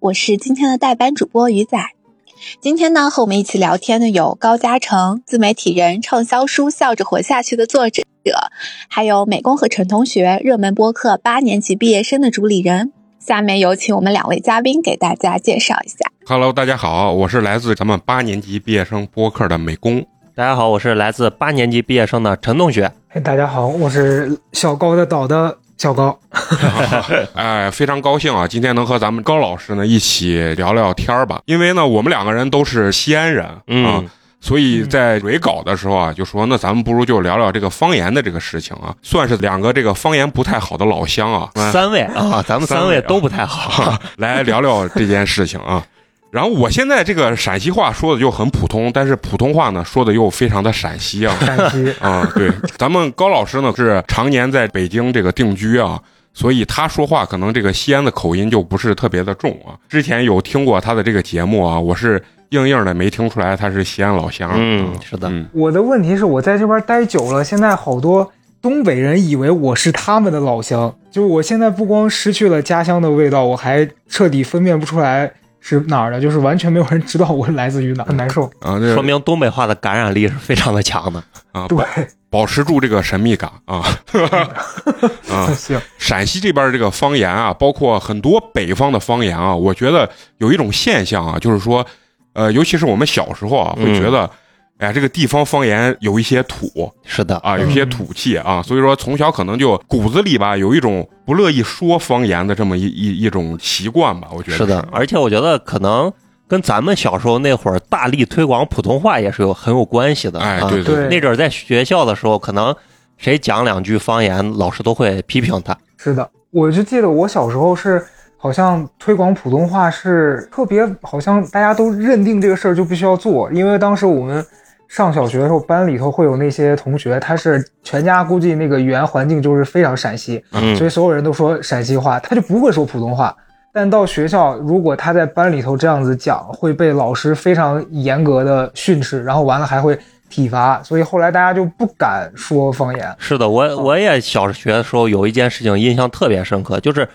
我是今天的代班主播鱼仔。今天呢，和我们一起聊天的有高嘉诚，自媒体人，畅销书《笑着活下去》的作者，还有美工和陈同学，热门播客八年级毕业生的主理人。下面有请我们两位嘉宾给大家介绍一下。Hello，大家好，我是来自咱们八年级毕业生播客的美工。大家好，我是来自八年级毕业生的陈同学。哎，大家好，我是小高的岛的小高。哎，非常高兴啊，今天能和咱们高老师呢一起聊聊天儿吧。因为呢，我们两个人都是西安人啊，所以在蕊稿的时候啊，就说那咱们不如就聊聊这个方言的这个事情啊，算是两个这个方言不太好的老乡啊，三位啊，咱们三位都不太好，来聊聊这件事情啊。然后我现在这个陕西话说的就很普通，但是普通话呢说的又非常的陕西啊。陕西啊，对，咱们高老师呢是常年在北京这个定居啊，所以他说话可能这个西安的口音就不是特别的重啊。之前有听过他的这个节目啊，我是硬硬的没听出来他是西安老乡。嗯，是的。我的问题是我在这边待久了，现在好多东北人以为我是他们的老乡，就我现在不光失去了家乡的味道，我还彻底分辨不出来。是哪儿的？就是完全没有人知道我是来自于哪，很难受啊！说明东北话的感染力是非常的强的啊！对，保持住这个神秘感啊！啊，行。陕西这边这个方言啊，包括很多北方的方言啊，我觉得有一种现象啊，就是说，呃，尤其是我们小时候啊，会觉得。哎，这个地方方言有一些土，是的啊，有一些土气啊，所以说从小可能就骨子里吧有一种不乐意说方言的这么一一一种习惯吧，我觉得是的。而且我觉得可能跟咱们小时候那会儿大力推广普通话也是有很有关系的。哎，对对，那阵儿在学校的时候，可能谁讲两句方言，老师都会批评他。是的，我就记得我小时候是好像推广普通话是特别，好像大家都认定这个事儿就必须要做，因为当时我们。上小学的时候，班里头会有那些同学，他是全家估计那个语言环境就是非常陕西，所以所有人都说陕西话，他就不会说普通话。但到学校，如果他在班里头这样子讲，会被老师非常严格的训斥，然后完了还会体罚，所以后来大家就不敢说方言。是的，我我也小学的时候有一件事情印象特别深刻，就是。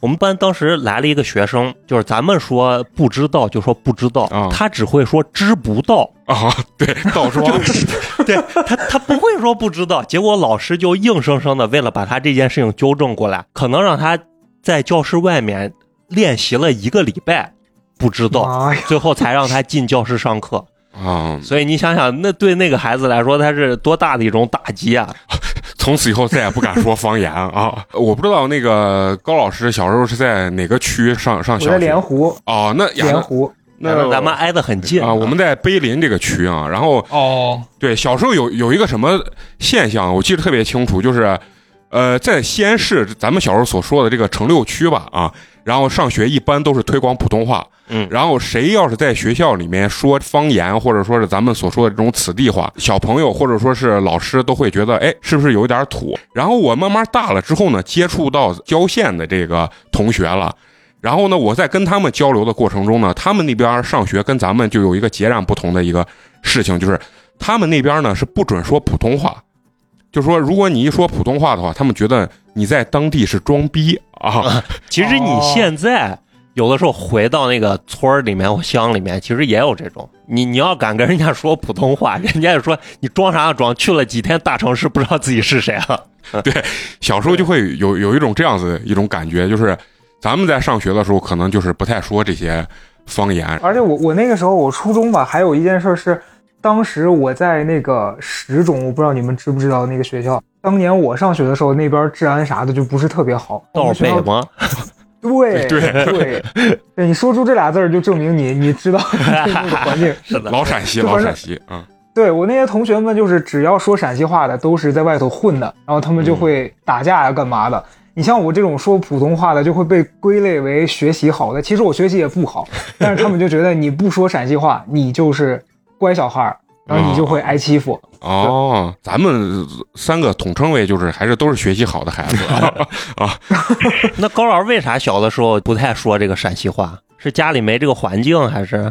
我们班当时来了一个学生，就是咱们说不知道就说不知道，他只会说知不道。啊，对，到说，对他他不会说不知道，结果老师就硬生生的为了把他这件事情纠正过来，可能让他在教室外面练习了一个礼拜，不知道，最后才让他进教室上课。啊。所以你想想，那对那个孩子来说，他是多大的一种打击啊！从此以后再也不敢说方言啊！我不知道那个高老师小时候是在哪个区上上小学？莲湖哦，那莲湖，那咱们挨得很近啊。我们在碑林这个区啊，然后哦，对，小时候有有一个什么现象，我记得特别清楚，就是呃，在西安市咱们小时候所说的这个城六区吧啊。然后上学一般都是推广普通话，嗯，然后谁要是在学校里面说方言，或者说是咱们所说的这种此地话，小朋友或者说是老师都会觉得，哎，是不是有点土？然后我慢慢大了之后呢，接触到郊县的这个同学了，然后呢，我在跟他们交流的过程中呢，他们那边上学跟咱们就有一个截然不同的一个事情，就是他们那边呢是不准说普通话。就说，如果你一说普通话的话，他们觉得你在当地是装逼啊。其实你现在有的时候回到那个村儿里面或乡里面，其实也有这种。你你要敢跟人家说普通话，人家就说你装啥装？去了几天大城市，不知道自己是谁了。对，小时候就会有有一种这样子一种感觉，就是咱们在上学的时候，可能就是不太说这些方言。而且我我那个时候我初中吧，还有一件事是。当时我在那个十中，我不知道你们知不知道那个学校。当年我上学的时候，那边治安啥的就不是特别好。道北吗？对对 对，对，你说出这俩字儿，就证明你你知道 那个环境。是的，老陕西，老陕西嗯，对我那些同学们，就是只要说陕西话的，都是在外头混的，然后他们就会打架呀，干嘛的。你像我这种说普通话的，就会被归类为学习好的。其实我学习也不好，但是他们就觉得你不说陕西话，你就是。乖小孩儿，然后你就会挨欺负哦。咱们三个统称为就是还是都是学习好的孩子 啊。那高老师为啥小的时候不太说这个陕西话？是家里没这个环境，还是？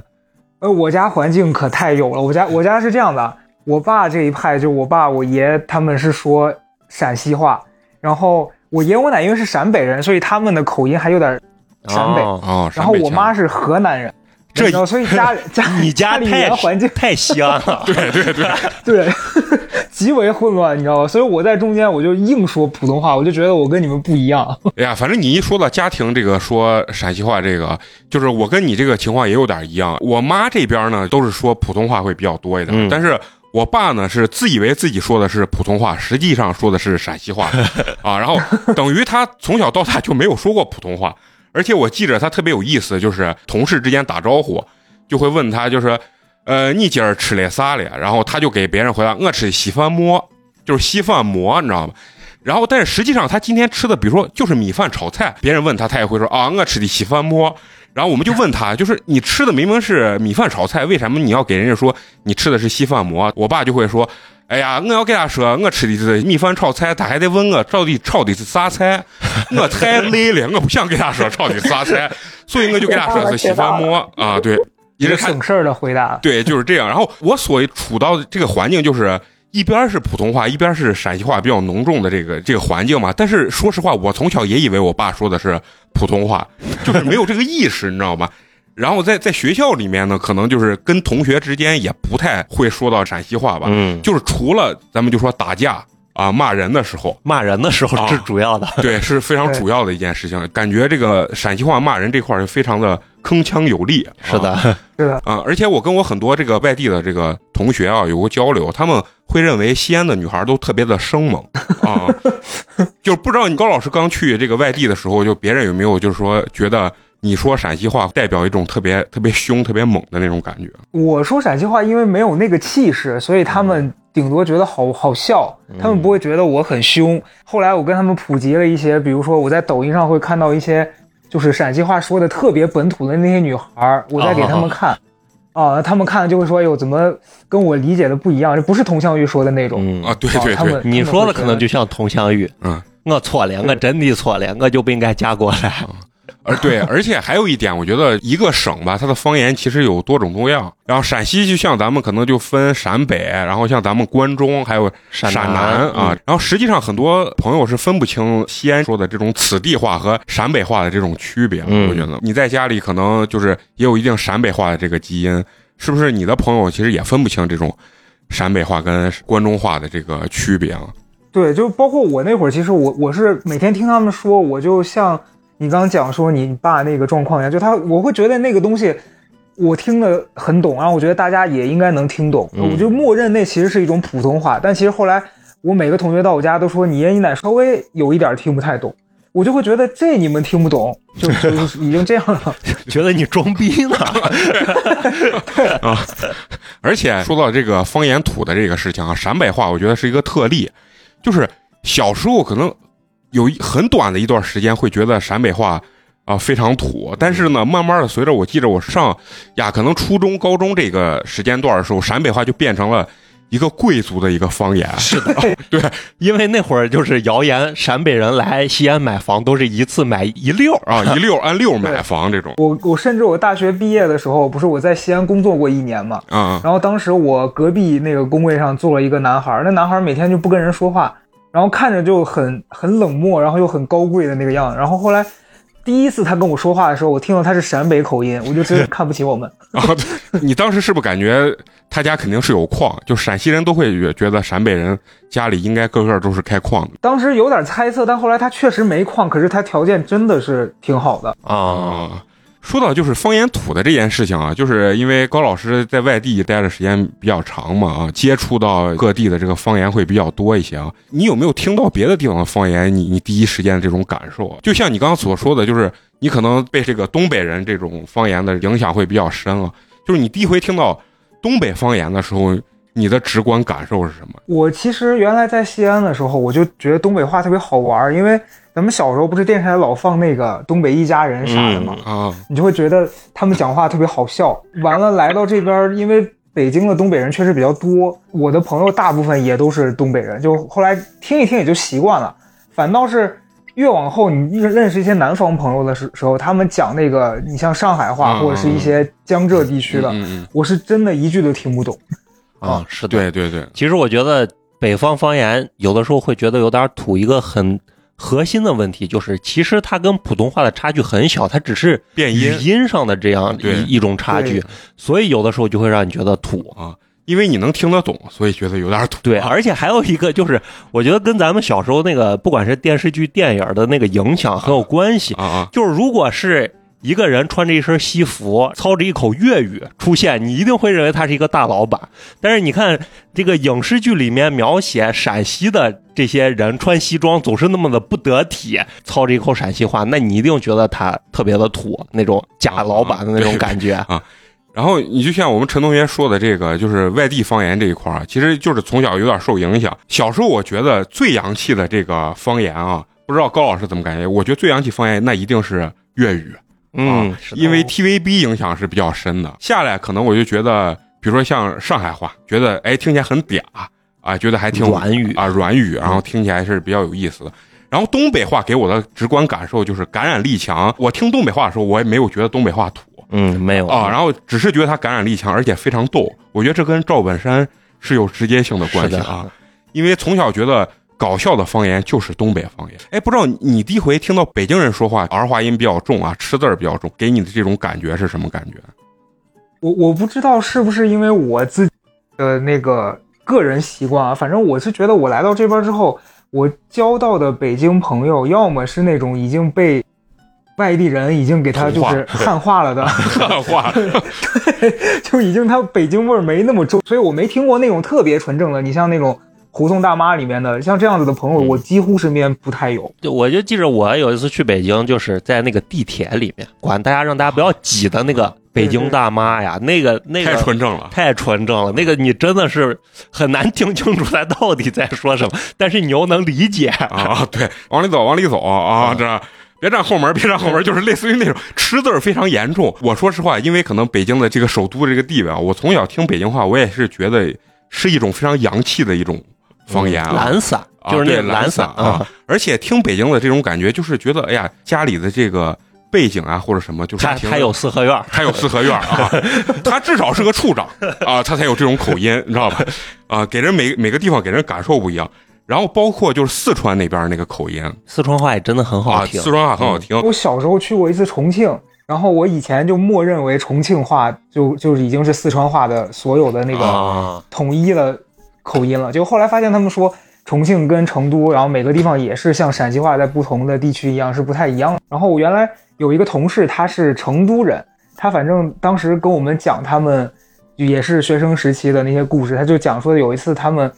呃，我家环境可太有了。我家我家是这样的，我爸这一派就我爸我爷他们是说陕西话，然后我爷我奶因为是陕北人，所以他们的口音还有点陕北，哦哦，然后我妈是河南人，这所以家 家你家里家太语言环境 太西安了，对 对对，对极为混乱，你知道吧？所以我在中间我就硬说普通话，我就觉得我跟你们不一样。哎呀，反正你一说到家庭这个说陕西话，这个就是我跟你这个情况也有点一样。我妈这边呢都是说普通话会比较多一点，嗯但是我爸呢是自以为自己说的是普通话，实际上说的是陕西话啊。然后等于他从小到大就没有说过普通话，而且我记着他特别有意思，就是同事之间打招呼就会问他，就是呃你今儿吃了啥了？然后他就给别人回答我吃的稀饭馍，就是稀饭馍，你知道吗？然后，但是实际上他今天吃的，比如说就是米饭炒菜，别人问他，他也会说啊，我吃的稀饭馍。然后我们就问他，就是你吃的明明是米饭炒菜，为什么你要给人家说你吃的是稀饭馍？我爸就会说，哎呀，我要给他说我吃的是米饭炒菜，他还得问我到底炒的是啥菜，我太累了，我不想给他说炒的是啥菜，所以我就给他说是稀饭馍啊，对，一个省事儿的回答。对，就是这样。然后我所处到的这个环境就是。一边是普通话，一边是陕西话比较浓重的这个这个环境嘛。但是说实话，我从小也以为我爸说的是普通话，就是没有这个意识，你知道吗？然后在在学校里面呢，可能就是跟同学之间也不太会说到陕西话吧。嗯，就是除了咱们就说打架啊、骂人的时候，骂人的时候是主要的，对，是非常主要的一件事情。感觉这个陕西话骂人这块儿是非常的铿锵有力。是的，是的，啊、而且我跟我很多这个外地的这个同学啊有过交流，他们会认为西安的女孩都特别的生猛啊，就是不知道你高老师刚去这个外地的时候，就别人有没有就是说觉得你说陕西话代表一种特别特别凶、特别猛的那种感觉？我说陕西话，因为没有那个气势，所以他们顶多觉得好好笑，他们不会觉得我很凶。后来我跟他们普及了一些，比如说我在抖音上会看到一些就是陕西话说的特别本土的那些女孩，我在给他们看。啊，他们看就会说：“哎呦，怎么跟我理解的不一样？这不是佟湘玉说的那种。嗯啊，对对对他们，你说的可能就像佟湘玉，嗯，我错了，我真的错了，我就不应该嫁过来。而对，而且还有一点，我觉得一个省吧，它的方言其实有多种多样。然后陕西就像咱们可能就分陕北，然后像咱们关中还有陕南南啊。然后实际上很多朋友是分不清西安说的这种此地话和陕北话的这种区别。嗯我觉得你在家里可能就是也有一定陕北话的这个基因，是不是？你的朋友其实也分不清这种陕北话跟关中话的这个区别啊。对，就包括我那会儿，其实我我是每天听他们说，我就像你刚刚讲说你爸那个状况一样，就他我会觉得那个东西我听得很懂，然后我觉得大家也应该能听懂，嗯我就默认那其实是一种普通话。但其实后来我每个同学到我家都说你爷你奶稍微有一点听不太懂，我就会觉得这你们听不懂，就就是 已经这样了。觉得你装逼呢？啊而且说到这个方言土的这个事情啊，陕北话我觉得是一个特例，就是小时候可能有一很短的一段时间会觉得陕北话啊、非常土，但是呢，慢慢的随着我记着我上呀可能初中、高中这个时间段的时候，陕北话就变成了一个贵族的一个方言。是的，对因为那会儿就是谣言，陕北人来西安买房都是一次买一溜儿啊，一溜按溜 买房这种我我甚至我大学毕业的时候，不是我在西安工作过一年嘛，啊然后当时我隔壁那个工位上坐了一个男孩，那男孩每天就不跟人说话，然后看着就很很冷漠，然后又很高贵的那个样子。然后后来第一次他跟我说话的时候，我听到他是陕北口音，我就真的看不起我们。啊！你当时是不是感觉他家肯定是有矿？就陕西人都会觉觉得陕北人家里应该个个都是开矿的当时有点猜测，但后来他确实没矿，可是他条件真的是挺好的。啊。啊。说到就是方言土的这件事情啊，就是因为高老师在外地待的时间比较长嘛啊，接触到各地的这个方言会比较多一些啊。你有没有听到别的地方的方言？你你第一时间这种感受啊？就像你刚刚所说的，就是你可能被这个东北人这种方言的影响会比较深啊。就是你第一回听到东北方言的时候，你的直观感受是什么？我其实原来在西安的时候，我就觉得东北话特别好玩，因为咱们小时候不是电视台老放那个东北一家人啥的吗，啊你就会觉得他们讲话特别好笑。完了来到这边，因为北京的东北人确实比较多，我的朋友大部分也都是东北人，就后来听一听也就习惯了。反倒是越往后，你认认识一些南方朋友的时时候，他们讲那个你像上海话嗯或者是一些江浙地区的，我是真的一句都听不懂。啊，是的。对对对，其实我觉得北方方言有的时候会觉得有点土，一个很核心的问题就是，其实它跟普通话的差距很小，它只是变语音音上的这样一一种差距，所以有的时候就会让你觉得土。啊，因为你能听得懂，所以觉得有点土。对，啊而且还有一个就是，我觉得跟咱们小时候那个不管是电视剧、电影的那个影响很有关系。啊啊，就是如果是一个人穿着一身西服，操着一口粤语出现，你一定会认为他是一个大老板。但是你看这个影视剧里面描写陕西的这些人穿西装总是那么的不得体，操着一口陕西话，那你一定觉得他特别的土，那种假老板的那种感觉 啊。然后你就像我们陈同学说的这个，就是外地方言这一块儿，其实就是从小有点受影响。小时候我觉得最洋气的这个方言啊，不知道高老师怎么感觉？我觉得最洋气方言那一定是粤语。嗯啊，因为 TVB 影响是比较深的。下来可能我就觉得，比如说像上海话，觉得哎听起来很嗲啊，觉得还挺软语啊软语，然后听起来是比较有意思的。然后东北话给我的直观感受就是感染力强。我听东北话的时候，我也没有觉得东北话土嗯没有啊，然后只是觉得它感染力强，而且非常逗。我觉得这跟赵本山是有直接性的关系啊，因为从小觉得。搞笑的方言就是东北方言，哎，不知道你第一回听到北京人说话，儿化音比较重啊，吃字儿比较重，给你的这种感觉是什么感觉？我我不知道是不是因为我自己的那个个人习惯啊，反正我是觉得我来到这边之后，我交到的北京朋友，要么是那种已经被外地人已经给他就是汉化了的，汉化，对就已经他北京味儿没那么重，所以我没听过那种特别纯正的。你像那种胡同大妈里面的，像这样子的朋友，我几乎身边不太有。就我就记着我有一次去北京，就是在那个地铁里面，管大家让大家不要挤的那个北京大妈呀，那个那个太纯正了。太纯正了，那个你真的是很难听清楚他到底在说什么，但是你又能理解。啊，对，往里走，往里走啊，这别站后门，别站后门，就是类似于那种吃字儿非常严重。我说实话，因为可能北京的这个首都的这个地位啊，我从小听北京话，我也是觉得是一种非常洋气的一种方言啊。懒散，啊就是那懒散啊，而且听北京的这种感觉，就是觉得哎呀，家里的这个背景啊或者什么，就是挺他他有四合院儿，他有四合院啊，他至少是个处长啊，他才有这种口音，你知道吧？啊，给人每每个地方给人感受不一样。然后包括就是四川那边那个口音四川话也真的很好啊，听。四川话很好听。我小时候去过一次重庆，然后我以前就默认为重庆话就就是已经是四川话的所有的那个啊，统一的口音了。就后来发现他们说重庆跟成都，然后每个地方也是像陕西话在不同的地区一样是不太一样。然后我原来有一个同事，他是成都人，他反正当时跟我们讲他们也是学生时期的那些故事，他就讲说有一次他们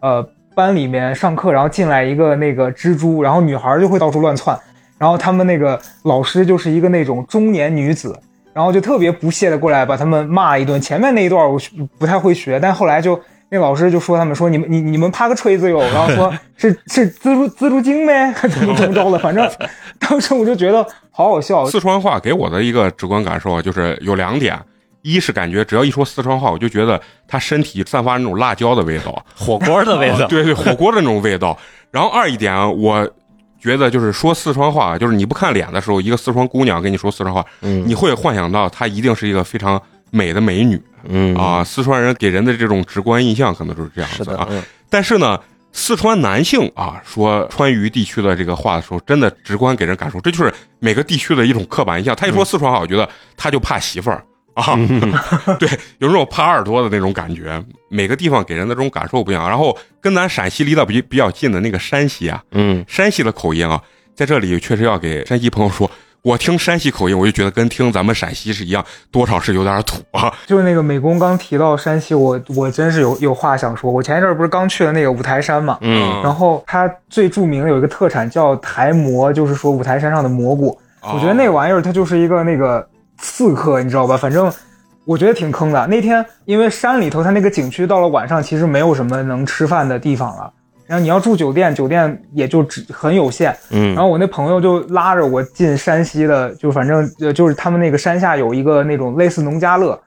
呃班里面上课，然后进来一个那个蜘蛛，然后女孩就会到处乱窜，然后他们那个老师就是一个那种中年女子。然后就特别不屑的过来把他们骂一顿。前面那一段我不太会学，但后来就那老师就说他们说你们你你们趴个锤子哟，然后说 是是蜘蛛蜘蛛精呗，怎么怎么着的，反正 当时我就觉得好好笑。四川话给我的一个直观感受啊，就是有两点：一是感觉只要一说四川话，我就觉得他身体散发那种辣椒的味道，火锅的味道。啊对对，火锅的那种味道。然后二一点，我觉得就是说四川话，就是你不看脸的时候，一个四川姑娘跟你说四川话，嗯你会幻想到她一定是一个非常美的美女嗯啊。四川人给人的这种直观印象可能就是这样子啊。，但是呢，四川男性啊说川渝地区的这个话的时候，真的直观给人感受，这就是每个地区的一种刻板印象。他一说四川话，我觉得他就怕媳妇儿。啊，对，有那种耙耳朵的那种感觉，每个地方给人的这种感受不一样。然后跟咱陕西离得比比较近的那个山西啊，嗯，山西的口音啊，在这里确实要给山西朋友说，我听山西口音，我就觉得跟听咱们陕西是一样，多少是有点土啊。就是那个美工刚提到山西，我我真是有有话想说。我前一阵儿不是刚去了那个五台山嘛，嗯然后它最著名的有一个特产叫台蘑，就是说五台山上的蘑菇。我觉得那玩意儿它就是一个那个刺客，你知道吧？反正我觉得挺坑的。那天因为山里头它那个景区到了晚上其实没有什么能吃饭的地方了，然后你要住酒店，酒店也就只很有限。嗯然后我那朋友就拉着我进山西的，就反正呃就是他们那个山下有一个那种类似农家乐，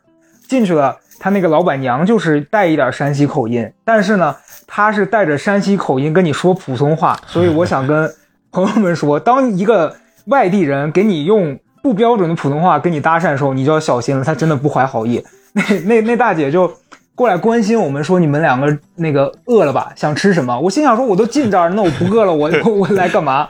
进去了，他那个老板娘就是带一点山西口音，但是呢，她是带着山西口音跟你说普通话，所以我想跟朋友们说，当一个外地人给你用不标准的普通话跟你搭讪的时候，你就要小心了，他真的不怀好意。那那那大姐就过来关心我们，说你们两个那个饿了吧？想吃什么？我心想说，我都进这儿，那我不饿了，我我 我来干嘛？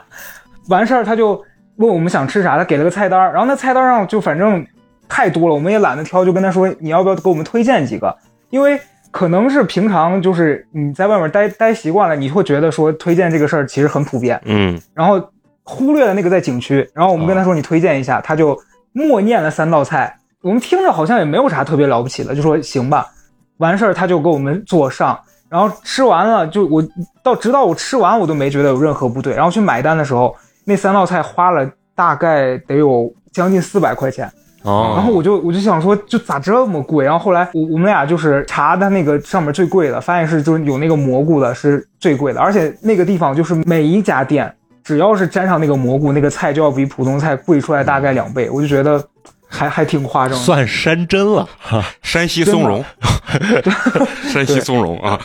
完事儿他就问我们想吃啥，他给了个菜单儿，然后那菜单上就反正太多了，我们也懒得挑，就跟他说你要不要给我们推荐几个？因为可能是平常就是你在外面待待习惯了，你会觉得说推荐这个事儿其实很普遍，嗯，然后忽略了那个在景区，然后我们跟他说你推荐一下，他就默念了三道菜，我们听着好像也没有啥特别了不起的，就说行吧。完事儿他就给我们做上，然后吃完了就我到直到我吃完我都没觉得有任何不对，然后去买单的时候那三道菜花了大概得有将近四百块钱，哦，然后我就我就想说就咋这么贵，然后后来我我们俩就是查他那个上面最贵的，发现是就是有那个蘑菇的是最贵的，而且那个地方就是每一家店只要是沾上那个蘑菇，那个菜就要比普通菜贵出来大概两倍，我就觉得还还挺夸张。算山珍了，哈，山西松茸，山西松茸啊！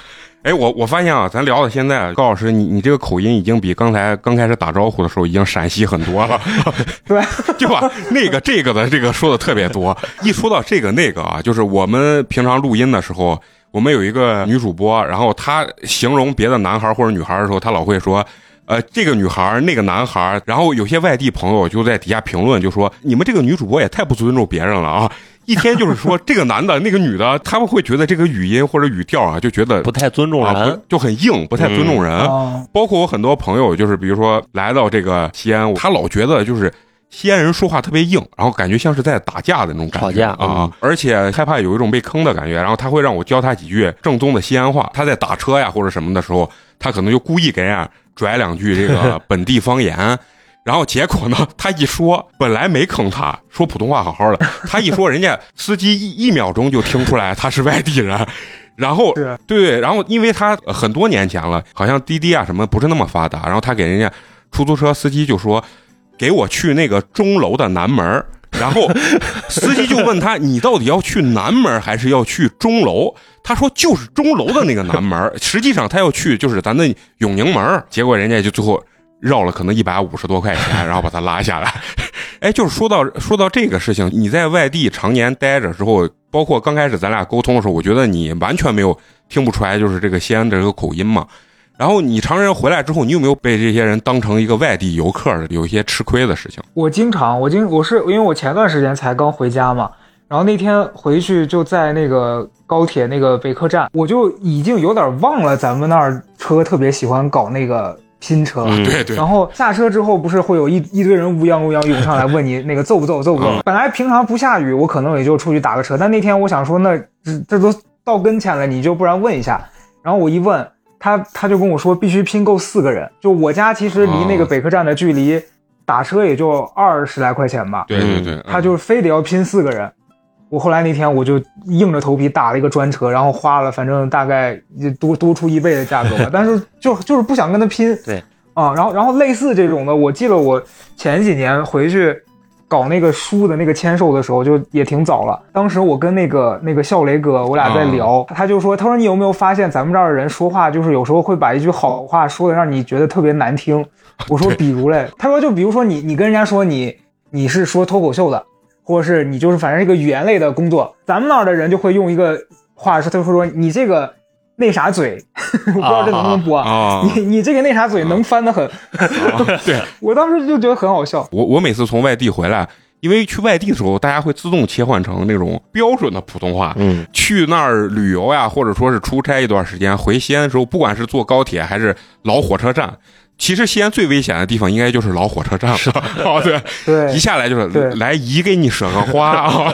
哎，我我发现啊，咱聊到现在，高老师，你你这个口音已经比刚才刚开始打招呼的时候已经陕西很多了，对，就把？那个这个的这个说的特别多。一说到这个那个啊，就是我们平常录音的时候，我们有一个女主播，然后她形容别的男孩或者女孩的时候，她老会说。呃，这个女孩，那个男孩，然后有些外地朋友就在底下评论，就说你们这个女主播也太不尊重别人了啊！一天就是说 这个男的，那个女的，他们会觉得这个语音或者语调啊，就觉得不太尊重啊，人不，就很硬，不太尊重人。哦，包括我很多朋友，就是比如说来到这个西安，他老觉得就是西安人说话特别硬，然后感觉像是在打架的那种感觉吵架嗯啊，而且害怕有一种被坑的感觉，然后他会让我教他几句正宗的西安话。他在打车呀或者什么的时候，他可能就故意给人家拽两句这个 本地方言。然后结果呢？他一说，本来没坑他，说普通话好好的，他一说，人家司机一一秒钟就听出来他是外地人，然后是对，然后因为他呃很多年前了，好像滴滴啊什么不是那么发达，然后他给人家出租车司机就说，给我去那个钟楼的南门儿然后司机就问他，你到底要去南门还是要去钟楼？他说就是钟楼的那个南门实际上他要去就是咱的永宁门结果人家就最后绕了可能一百五十多块钱，然后把他拉下来。哎，就是说到说到这个事情，你在外地常年待着之后，包括刚开始咱俩沟通的时候，我觉得你完全没有听不出来，就是这个西安的这个口音嘛。然后你常人回来之后，你有没有被这些人当成一个外地游客的，有一些吃亏的事情？我经常，我经我是因为我前段时间才刚回家嘛，然后那天回去就在那个高铁那个北客站，我就已经有点忘了咱们那儿车特别喜欢搞那个拼车。嗯对对然后下车之后，不是会有一一堆人乌泱乌泱涌上来问你那个揍不揍，揍不揍？嗯本来平常不下雨，我可能也就出去打个车，但那天我想说，那这这都到跟前了，你就不然问一下。然后我一问他，他就跟我说必须拼够四个人。就我家其实离那个哦北客站的距离，打车也就二十来块钱吧。对对对，他就是非得要拼四个人。我后来那天我就硬着头皮打了一个专车，然后花了反正大概多多出一倍的价格吧，但是就就是不想跟他拼。对啊，然后然后类似这种的，我记得我前几年回去搞那个书的那个签售的时候，就也挺早了。当时我跟那个那个笑雷哥，我俩在聊，他就说，他说你有没有发现咱们这儿的人说话，就是有时候会把一句好话说的让你觉得特别难听。我说 比如嘞，他说就比如说你你跟人家说你你是说脱口秀的，或者是你就是反正一个语言类的工作，咱们那儿的人就会用一个话说，他就会说你这个那啥嘴，我不知道这能不能播。啊，你你这个那啥嘴能翻得很，对我当时就觉得很好笑。我我每次从外地回来，因为去外地的时候，大家会自动切换成那种标准的普通话。嗯，去那儿旅游呀，或者说是出差一段时间，回西安的时候，不管是坐高铁还是老火车站，其实西安最危险的地方应该就是老火车站了。哦，对，对一下来就是来姨给你舍个花啊，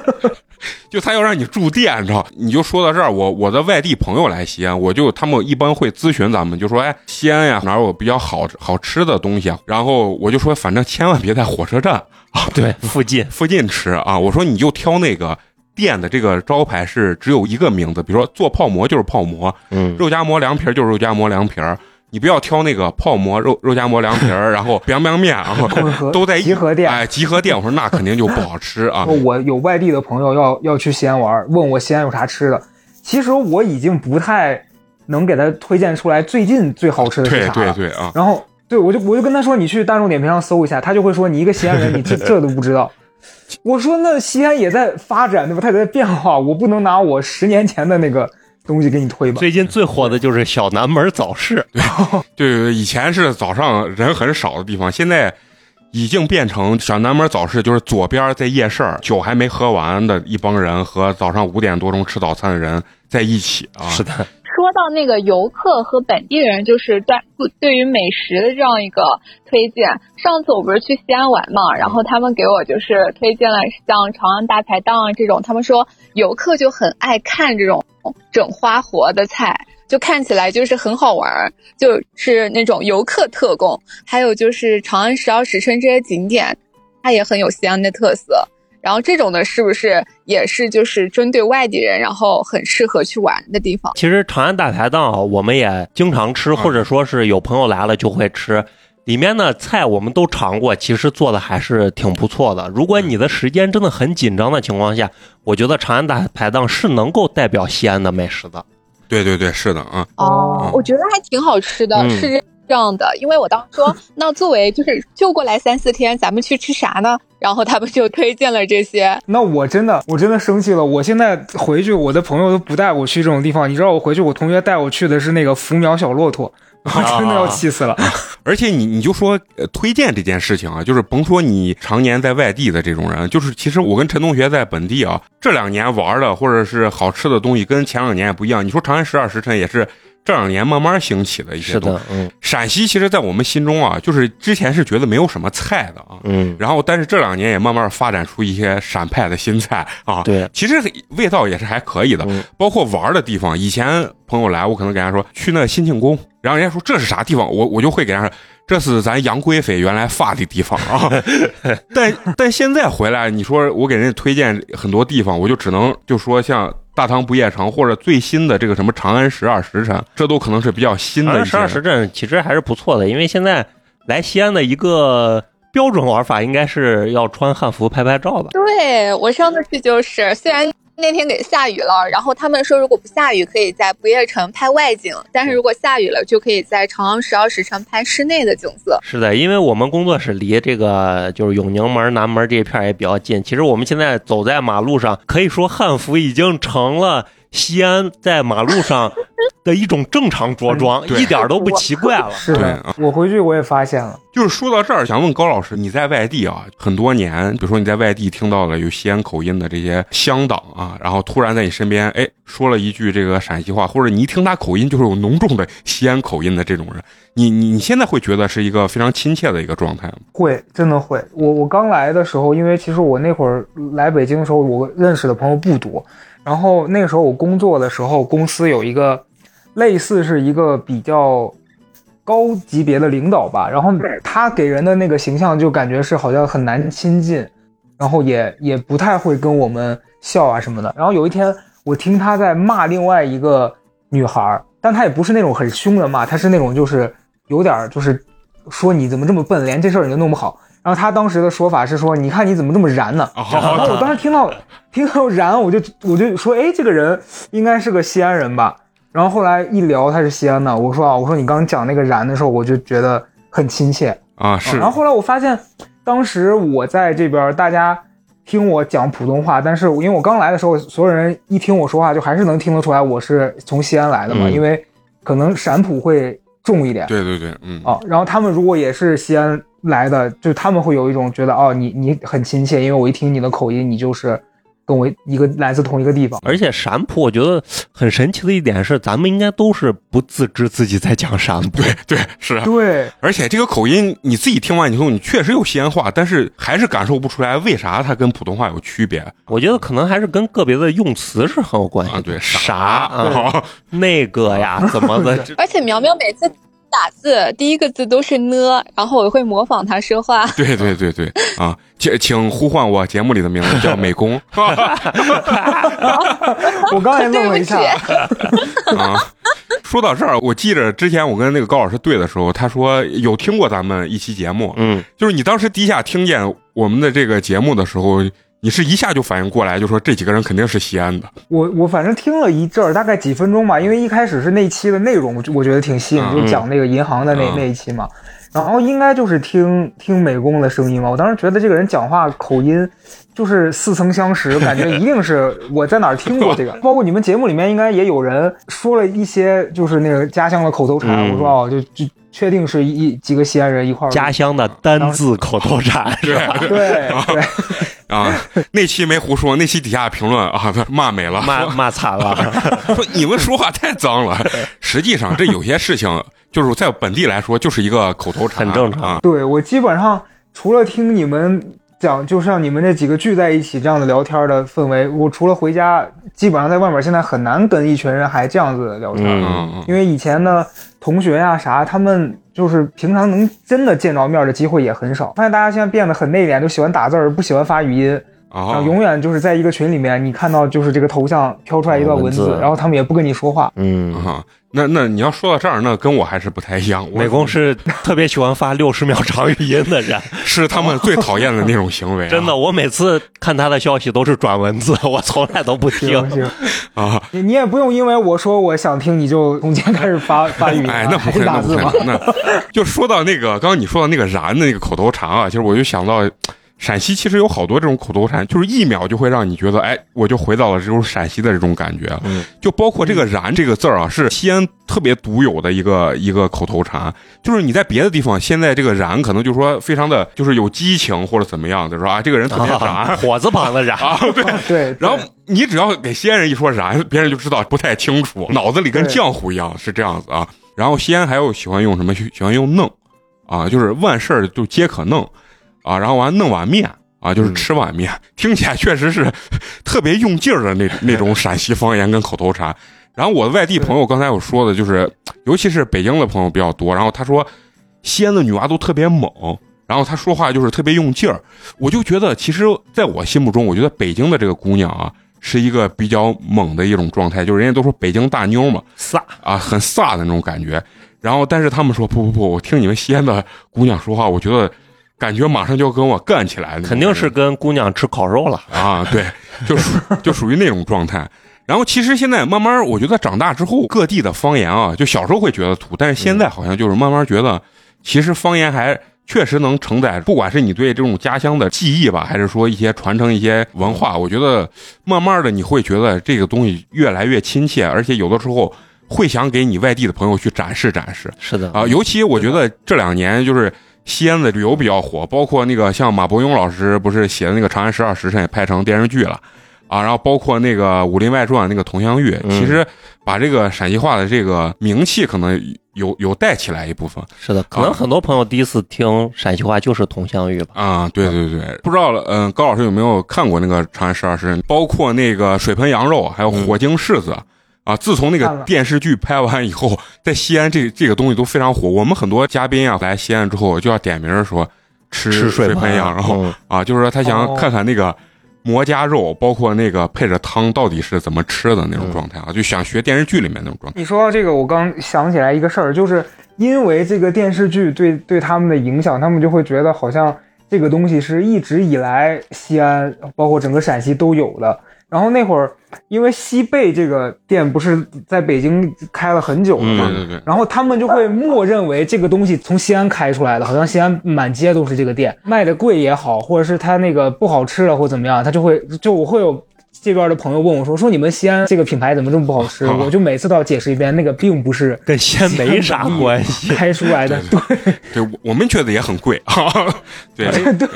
就他要让你住店，你知道？你就说到这儿，我我的外地朋友来西安，我就他们一般会咨询咱们，就说哎，西安呀哪儿有比较好好吃的东西啊？然后我就说，反正千万别在火车站啊，对，附近附近吃啊。我说你就挑那个店的这个招牌是只有一个名字，比如说做泡馍就是泡馍，嗯，肉夹馍凉皮儿就是肉夹馍凉皮儿。你不要挑那个泡馍肉肉夹馍凉皮儿，然后 biang biang 面，然后 都在一集合店哎，集合店。我说那肯定就不好吃啊。我有外地的朋友要要去西安玩，问我西安有啥吃的。其实我已经不太能给他推荐出来最近最好吃的啥了。对对啊，然后对我就我就跟他说，你去大众点评上搜一下，他就会说你一个西安人，你这这都不知道。我说那西安也在发展对吧？它也在变化，我不能拿我十年前的那个东西给你推吧？最近最火的就是小南门早市，对 对对，以前是早上人很少的地方，现在已经变成小南门早市，就是左边在夜市，酒还没喝完的一帮人和早上五点多钟吃早餐的人在一起啊。是的，说到那个游客和本地人，就是对不对于美食的这样一个推荐。上次我不是去西安玩嘛，然后他们给我就是推荐了像长安大排档啊这种，他们说游客就很爱看这种整花活的菜，就看起来就是很好玩，就是那种游客特供。还有就是长安十二时辰这些景点，它也很有西安的特色。然后这种的是不是也是就是针对外地人，然后很适合去玩的地方？其实长安大排档啊，我们也经常吃，或者说是有朋友来了就会吃。里面的菜我们都尝过，其实做的还是挺不错的。如果你的时间真的很紧张的情况下，我觉得长安大排档是能够代表西安的美食的。对对对，是的啊。哦，我觉得还挺好吃的，嗯是这样的。因为我当时说，那作为就是就过来三四天，咱们去吃啥呢？然后他们就推荐了这些。那我真的，我真的生气了。我现在回去，我的朋友都不带我去这种地方。你知道，我回去，我同学带我去的是那个福苗小骆驼，我真的要气死了。而且你你就说、呃、推荐这件事情啊，就是甭说你常年在外地的这种人，就是其实我跟陈同学在本地啊，这两年玩的或者是好吃的东西跟前两年也不一样。你说长安十二时辰也是这两年慢慢兴起的一些东西。是的，嗯陕西其实，在我们心中啊，就是之前是觉得没有什么菜的啊，嗯，然后但是这两年也慢慢发展出一些陕派的新菜啊，对，其实味道也是还可以的，嗯包括玩的地方。以前朋友来，我可能给人家说去那个新庆宫，然后人家说这是啥地方，我我就会给人家说这是咱杨贵妃原来发的地方啊。但但现在回来，你说我给人家推荐很多地方，我就只能就说像大唐不夜城或者最新的这个什么长安十二时辰，这都可能是比较新的十二时辰其实还是不错的，因为现在来西安的一个标准玩法应该是要穿汉服拍拍照吧。对我上次去就是，虽然那天给下雨了，然后他们说如果不下雨可以在不夜城拍外景，但是如果下雨了就可以在长安十二时辰拍室内的景色。是的，因为我们工作室离这个就是永宁门、南门这一片也比较近。其实我们现在走在马路上，可以说汉服已经成了西安在马路上的一种正常着装，嗯一点儿都不奇怪了。是的对啊，我回去我也发现了，就是说到这儿，想问高老师，你在外地啊很多年，比如说你在外地听到了有西安口音的这些乡党啊，然后突然在你身边哎说了一句这个陕西话，或者你一听他口音就是有浓重的西安口音的这种人，你你你现在会觉得是一个非常亲切的一个状态吗？会真的会。我我刚来的时候，因为其实我那会儿来北京的时候，我认识的朋友不多。然后那个时候我工作的时候，公司有一个类似是一个比较高级别的领导吧，然后他给人的那个形象就感觉是好像很难亲近，然后也也不太会跟我们笑啊什么的。然后有一天我听他在骂另外一个女孩儿，但他也不是那种很凶的骂，他是那种就是有点儿就是说你怎么这么笨，连这事儿你都弄不好。然后他当时的说法是说，你看你怎么这么燃呢？然后我当时听到听到燃，我就我就说，哎，这个人应该是个西安人吧。然后后来一聊他是西安的，我说啊，我说你刚讲那个燃的时候，我就觉得很亲切。啊，是然后后来我发现，当时我在这边，大家听我讲普通话，但是因为我刚来的时候，所有人一听我说话，就还是能听得出来我是从西安来的嘛，嗯因为可能陕普会重一点。对对对，嗯啊，然后他们如果也是西安来的，就他们会有一种觉得哦，你你很亲切，因为我一听你的口音，你就是跟我一个来自同一个地方。而且陕普，我觉得很神奇的一点是，咱们应该都是不自知自己在讲陕普。对对是啊。对，而且这个口音你自己听完以后，你确实有西安话，但是还是感受不出来为啥它跟普通话有区别我觉得可能还是跟个别的用词是很有关系？对，啥啊啊，那个呀，怎么的？而且苗苗每次打字第一个字都是呢，然后我会模仿他说话。对对对对啊，请请呼唤我节目里的名字叫美工 我刚才愣了一下，啊。说到这儿，我记着之前我跟那个高老师对的时候，他说有听过咱们一期节目，嗯，就是你当时第一下听见我们的这个节目的时候，你是一下就反应过来，就说这几个人肯定是西安的。我我反正听了一阵儿，大概几分钟吧，因为一开始是那期的内容，我就我觉得挺吸引，嗯就讲那个银行的那、嗯那一期嘛。然后应该就是听听美工的声音嘛。我当时觉得这个人讲话口音就是似曾相识，感觉一定是 我在哪儿听过这个。包括你们节目里面应该也有人说了一些就是那个家乡的口头禅，嗯我说哦，就就确定是一几个西安人一块儿家乡的单字口头禅是吧？对 对，啊，那期没胡说，那期底下评论啊骂没了，骂骂惨了，说你们说话太脏了。实际上，这有些事情就是在本地来说，就是一个口头禅，很正常啊。对我基本上除了听你们讲，就像你们这几个聚在一起这样的聊天的氛围，我除了回家，基本上在外面现在很难跟一群人还这样子聊天。嗯嗯嗯因为以前的同学呀、啥，他们就是平常能真的见着面的机会也很少。发现大家现在变得很内敛，就喜欢打字儿，不喜欢发语音，然后啊，永远就是在一个群里面，你看到就是这个头像飘出来一段文字，文字然后他们也不跟你说话。嗯，啊，那那你要说到这儿，那跟我还是不太一样。美工是特别喜欢发六十秒长语音的人，是他们最讨厌的那种行为啊、真的，我每次看他的消息都是转文字，我从来都不听行。行，啊！你你也不用因为我说我想听，你就中间开始发发语音、啊，哎，那不会，还是那不会打字吗？，那就说到那个刚刚你说的那个“燃”的那个口头禅啊，其实我就想到。陕西其实有好多这种口头禅，就是一秒就会让你觉得，哎，我就回到了这种陕西的这种感觉。嗯，就包括这个“燃”这个字儿啊，是西安特别独有的一个一个口头禅。就是你在别的地方，现在这个“燃”可能就说非常的，就是有激情或者怎么样，就说啊，这个人特别燃啊 火字旁的燃，啊，对。对，然后你只要给西安人一说“燃”，别人就知道不太清楚，脑子里跟浆糊一样，是这样子啊。然后西安还有喜欢用什么？喜喜欢用“弄”，啊，就是万事儿就皆可弄，啊，然后完弄碗面。啊，就是吃碗面，听起来确实是 特别用劲儿的那那种陕西方言跟口头禅。然后我的外地朋友刚才我说的，就是尤其是北京的朋友比较多。然后他说，西安的女娃都特别猛，然后她说话就是特别用劲儿。我就觉得，其实在我心目中，我觉得北京的这个姑娘啊，是一个比较猛的一种状态，就是人家都说北京大妞嘛，飒，啊，很飒的那种感觉。然后，但是他们说不不不，我听你们西安的姑娘说话，我觉得感觉马上就要跟我干起来了，肯定是跟姑娘吃烤肉了。啊，对，就属 就属于那种状态。然后其实现在慢慢，我觉得长大之后，各地的方言啊，就小时候会觉得土，但是现在好像就是慢慢觉得，其实方言还确实能承载，不管是你对这种家乡的记忆吧，还是说一些传承一些文化，我觉得慢慢的你会觉得这个东西越来越亲切，而且有的时候会想给你外地的朋友去展示展示。是的啊，尤其我觉得这两年就是西安的旅游比较火，包括那个像马伯庸老师不是写的那个《长安十二时辰》也拍成电视剧了。啊，然后包括那个《武林外传》那个佟湘玉，嗯其实把这个陕西话的这个名气可能有有带起来一部分是的，可能很多朋友第一次听陕西话就是佟湘玉吧。啊，对对对，不知道，嗯，高老师有没有看过那个《长安十二时辰》，包括那个水盆羊肉，还有火晶柿子。啊！自从那个电视剧拍完以后，在西安这这个东西都非常火。我们很多嘉宾啊来西安之后，就要点名说吃吃水盆羊肉，嗯啊，就是说他想哦看看那个馍夹肉，包括那个配着汤到底是怎么吃的那种状态啊，就想学电视剧里面那种状态。你说到这个，我刚想起来一个事儿，就是因为这个电视剧对对他们的影响，他们就会觉得好像这个东西是一直以来西安，包括整个陕西都有的。然后那会儿，因为西贝这个店不是在北京开了很久了嘛？对对对，然后他们就会默认为这个东西从西安开出来的，好像西安满街都是这个店，卖的贵也好，或者是它那个不好吃了或怎么样，他就会就我会有这边的朋友问我说说你们西安这个品牌怎么这么不好吃？啊 我就每次都要解释一遍，那个并不是跟西安没啥 关系。开出来的，对对我我们觉得也很贵啊，对对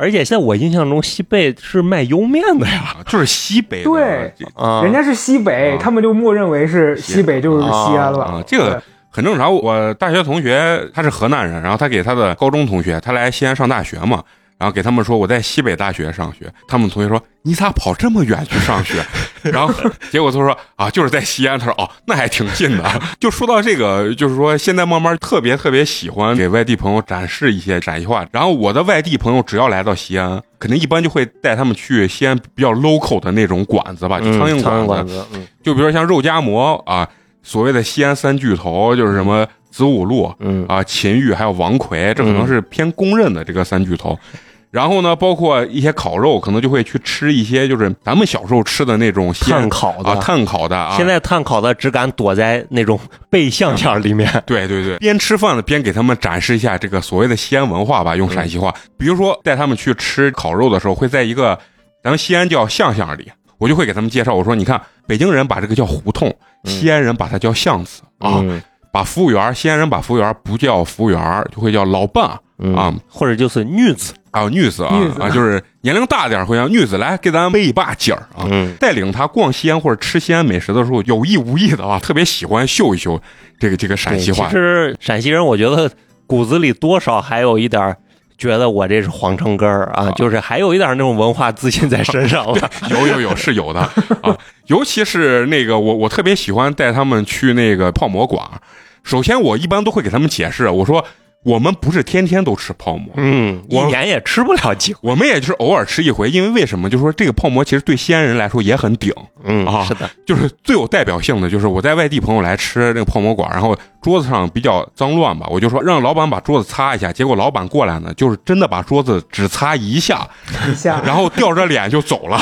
而且在我印象中，西贝是卖莜面的呀。就是西北的对啊，人家是西北，啊他们就默认为是西北就是西安了。啊，这个很正常。我大学同学他是河南人，然后他给他的高中同学，他来西安上大学嘛，然后给他们说我在西北大学上学，他们同学说你咋跑这么远去上学？然后结果他说啊，就是在西安。他说哦，那还挺近的。就说到这个，就是说现在慢慢特别特别喜欢给外地朋友展示一些陕西话。然后我的外地朋友只要来到西安，肯定一般就会带他们去西安比较 local 的那种馆子吧，就嗯苍蝇馆子。馆子，嗯就比如说像肉夹馍啊，所谓的西安三巨头，就是什么子午路嗯啊、秦玉还有王奎，这可能是偏公认的这个三巨头。然后呢，包括一些烤肉，可能就会去吃一些就是咱们小时候吃的那种炭烤的啊，炭烤的啊。现在炭烤的只敢躲在那种背巷巷里面。对对对，边吃饭呢边给他们展示一下这个所谓的西安文化吧，用陕西话。比如说带他们去吃烤肉的时候，会在一个咱们西安叫巷巷里，我就会给他们介绍，我说你看北京人把这个叫胡同，西安人把它叫巷子啊。嗯把服务员，西安人把服务员不叫服务员，就会叫老伴嗯啊或者就是女子，啊，女子啊啊，就是年龄大点儿会让女子来给咱背一把劲儿啊。嗯带领他逛西安或者吃西安美食的时候，有意无意的啊，特别喜欢秀一秀这个这个陕西话其。实陕西人，我觉得骨子里多少还有一点觉得我这是皇城根儿啊，就是还有一点那种文化自信在身上了。有有有是有的啊，尤其是那个我我特别喜欢带他们去那个泡馍馆。首先，我一般都会给他们解释，我说我们不是天天都吃泡馍，嗯，一我年也吃不了几回。我们也就是偶尔吃一回。因为为什么？就是说这个泡馍其实对西安人来说也很顶，嗯啊是的，就是最有代表性的，就是我在外地朋友来吃那个泡馍馆，然后桌子上比较脏乱吧，我就说让老板把桌子擦一下，结果老板过来呢，就是真的把桌子只擦一下，一下，然后吊着脸就走了，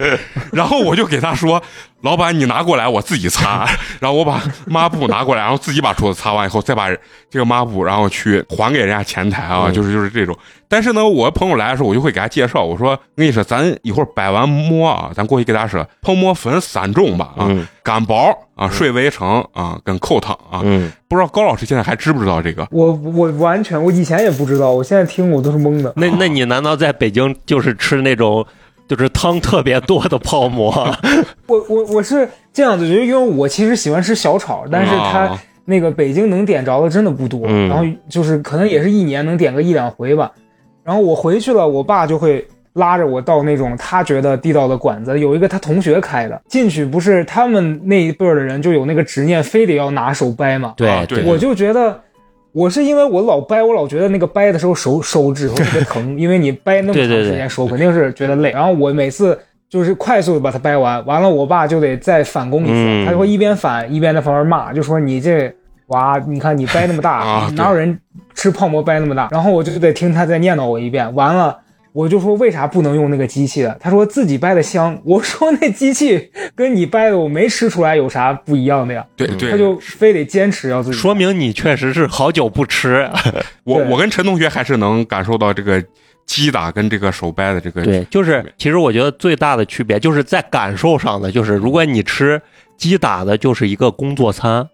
然后我就给他说：“老板，你拿过来，我自己擦。”然后我把抹布拿过来，然后自己把桌子擦完以后，再把这个抹布然后去还给人家前台啊，就是就是这种。但是呢，我朋友来的时候，我就会给他介绍，我说：“我跟你说，咱一会儿摆完馍啊，咱过去给他说，泡馍分三种吧啊，嗯薄啊、睡围城啊跟扣汤啊。嗯，不知道高老师现在还知不知道这个？我我完全我以前也不知道，我现在听我都是懵的。那那你难道在北京就是吃那种就是汤特别多的泡馍？我我我是这样子，就是因为我其实喜欢吃小炒，但是它啊那个北京能点着的真的不多，嗯然后就是可能也是一年能点个一两回吧。然后我回去了，我爸就会拉着我到那种他觉得地道的馆子，有一个他同学开的，进去不是他们那一辈儿的人就有那个执念，非得要拿手掰嘛。对我就觉得。我是因为我老掰，我老觉得那个掰的时候手手指头特别疼，因为你掰那么长时间，手肯定是觉得累。然后我每次就是快速的把它掰完，完了我爸就得再反攻一次，嗯他就会一边反一边在旁边骂，就说你这娃，你看你掰那么大，啊哪有人吃泡馍掰那么大？然后我就得听他再念叨我一遍，完了。我就说为啥不能用那个机器的？他说自己掰的香。我说那机器跟你掰的我没吃出来有啥不一样的呀。对对，他就非得坚持要自己。说明你确实是好久不吃。我我跟陈同学还是能感受到这个击打跟这个手掰的这个对，就是其实我觉得最大的区别就是在感受上的，就是如果你吃击打的，就是一个工作餐；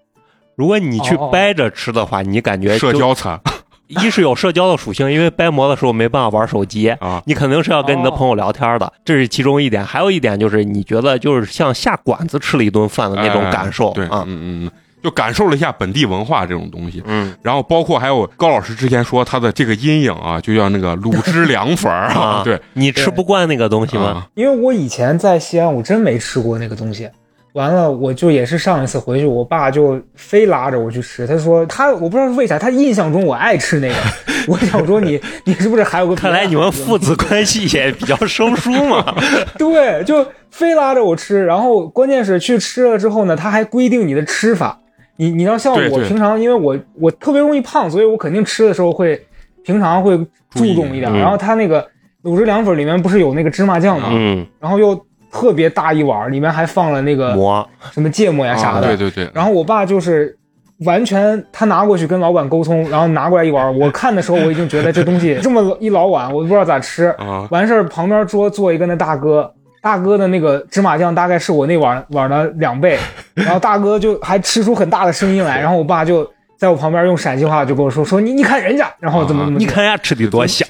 如果你去掰着吃的话，你感觉社交餐 一是有社交的属性，因为掰馍的时候没办法玩手机。啊，你肯定是要跟你的哦朋友聊天的，这是其中一点。还有一点就是，你觉得就是像下馆子吃了一顿饭的那种感受、哎对，啊嗯，嗯嗯，就感受了一下本地文化这种东西。嗯然后包括还有高老师之前说他的这个阴影啊，就叫那个卤汁凉粉儿啊啊，对，你吃不惯那个东西吗？啊因为我以前在西安，我真没吃过那个东西。完了，我就也是上一次回去，我爸就非拉着我去吃。他说他我不知道是为啥，他印象中我爱吃那个。我想说你你是不是还有个看来你们父子关系也比较生疏嘛。对，就非拉着我吃。然后关键是去吃了之后呢，他还规定你的吃法。你你要像我平常，因为我我特别容易胖，所以我肯定吃的时候会平常会注重一点。嗯然后他那个卤汁凉粉里面不是有那个芝麻酱吗？嗯，然后又特别大一碗，里面还放了那个馍，什么芥末呀啥的。啊对对对，然后我爸就是完全他拿过去跟老板沟通，然后拿过来一碗。我看的时候我已经觉得这东西这么一老碗，我都不知道咋吃。啊完事儿旁边桌坐一个那大哥，大哥的那个芝麻酱大概是我那碗碗的两倍，然后大哥就还吃出很大的声音来，然后我爸就。在我旁边用陕西话就跟我说说你你看人家，然后怎么怎么你看人家吃的多香。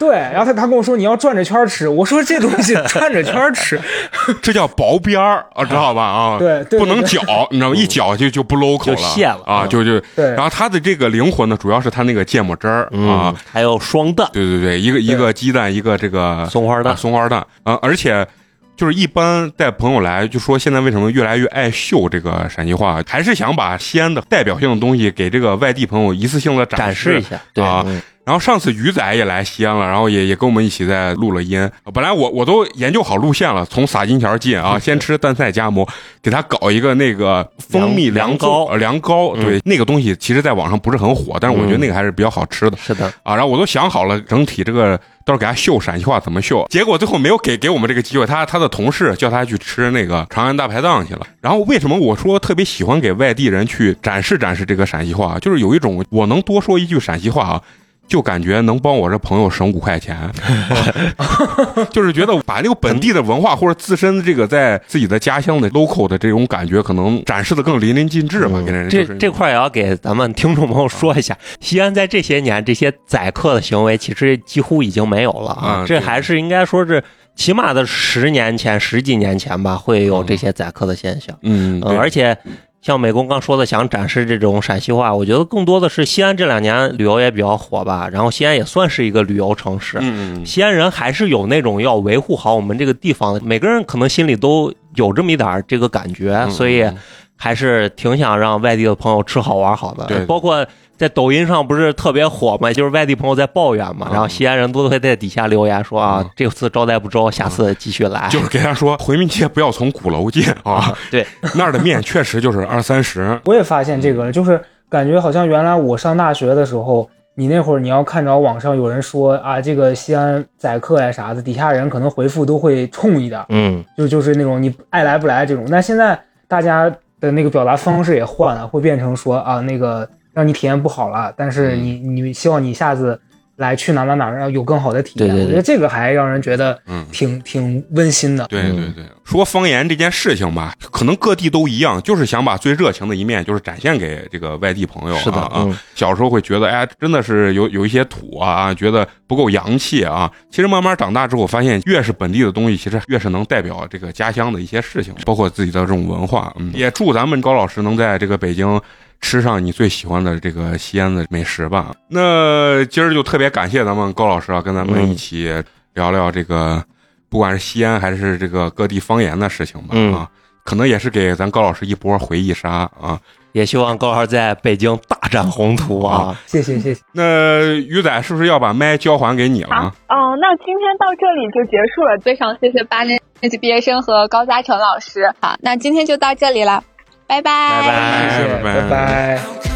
对，然后他他跟我说你要转着圈吃，我说这东西转着圈吃，这叫薄边儿啊，知道吧？啊，对对不能搅，你知道吗？一搅就就不 local 就泄了啊，嗯。就就对。然后它的这个灵魂呢，主要是它那个芥末汁儿嗯。啊，，还有双蛋、对对对，一个一个鸡蛋，一个这个松花蛋。啊，松花蛋啊，而且。就是一般带朋友来，就说现在为什么越来越爱秀这个陕西话，还是想把西安的代表性的东西给这个外地朋友一次性的展示示一下。对，啊嗯然后上次鱼仔也来西安了，然后也也跟我们一起在录了音。本来我我都研究好路线了，从洒金桥进啊，先吃蛋菜夹馍，给他搞一个那个蜂蜜凉凉糕，呃凉糕。嗯对，那个东西其实在网上不是很火，但是我觉得那个还是比较好吃的。是的，啊，然后我都想好了整体这个到时候给他秀陕西话怎么秀，结果最后没有给给我们这个机会，他他的同事叫他去吃那个长安大排档去了。然后为什么我说特别喜欢给外地人去展示展示这个陕西话，就是有一种我能多说一句陕西话啊。就感觉能帮我这朋友省五块钱，就是觉得把那个本地的文化或者自身的这个在自己的家乡的 local 的这种感觉，可能展示的更淋漓尽致嘛，给人这就是这块也要给咱们听众朋友说一下，西安在这些年这些宰客的行为其实几乎已经没有了啊对这还是应该说是起码的十年前、十几年前吧，会有这些宰客的现象。嗯，而且像美工刚说的，想展示这种陕西话，我觉得更多的是西安这两年旅游也比较火吧，然后西安也算是一个旅游城市。西安人还是有那种要维护好我们这个地方的，每个人可能心里都有这么一点这个感觉，嗯，所以嗯还是挺想让外地的朋友吃好玩好的。对。包括在抖音上不是特别火嘛，就是外地朋友在抱怨嘛，嗯。然后西安人都会在底下留言说啊，嗯。这次招待不周，下次继续来。就是给他说回民街不要从鼓楼进啊，对，那儿的面确实就是二三十。我也发现这个了，就是感觉好像原来我上大学的时候，你那会儿你要看着网上有人说啊，这个西安宰客呀啥的，底下人可能回复都会冲一点，嗯，就就是那种你爱来不来这种。那现在大家的那个表达方式也换了，会变成说啊，那个让你体验不好了，但是你你希望你下次来去哪哪哪儿有更好的体验。对对对我觉得这个还让人觉得嗯挺挺温馨的。对嗯对对，说方言这件事情吧，可能各地都一样，就是想把最热情的一面，就是展现给这个外地朋友啊。是的，啊，嗯，小时候会觉得，哎，真的是有有一些土啊，啊觉得不够洋气啊。其实慢慢长大之后，发现越是本地的东西，其实越是能代表这个家乡的一些事情，包括自己的这种文化。嗯，也祝咱们高老师能在这个北京。吃上你最喜欢的这个西安的美食吧。那今儿就特别感谢咱们高老师啊，跟咱们一起聊聊这个，不管是西安还是这个各地方言的事情吧。嗯啊，可能也是给咱高老师一波回忆杀啊。也希望高老师在北京大展宏图啊！谢谢谢谢。那鱼仔是不是要把麦交还给你了？好，哦，那今天到这里就结束了。非常谢谢八年级毕业生和高嘉诚老师。好，那今天就到这里了，拜拜。拜拜谢谢，拜拜拜拜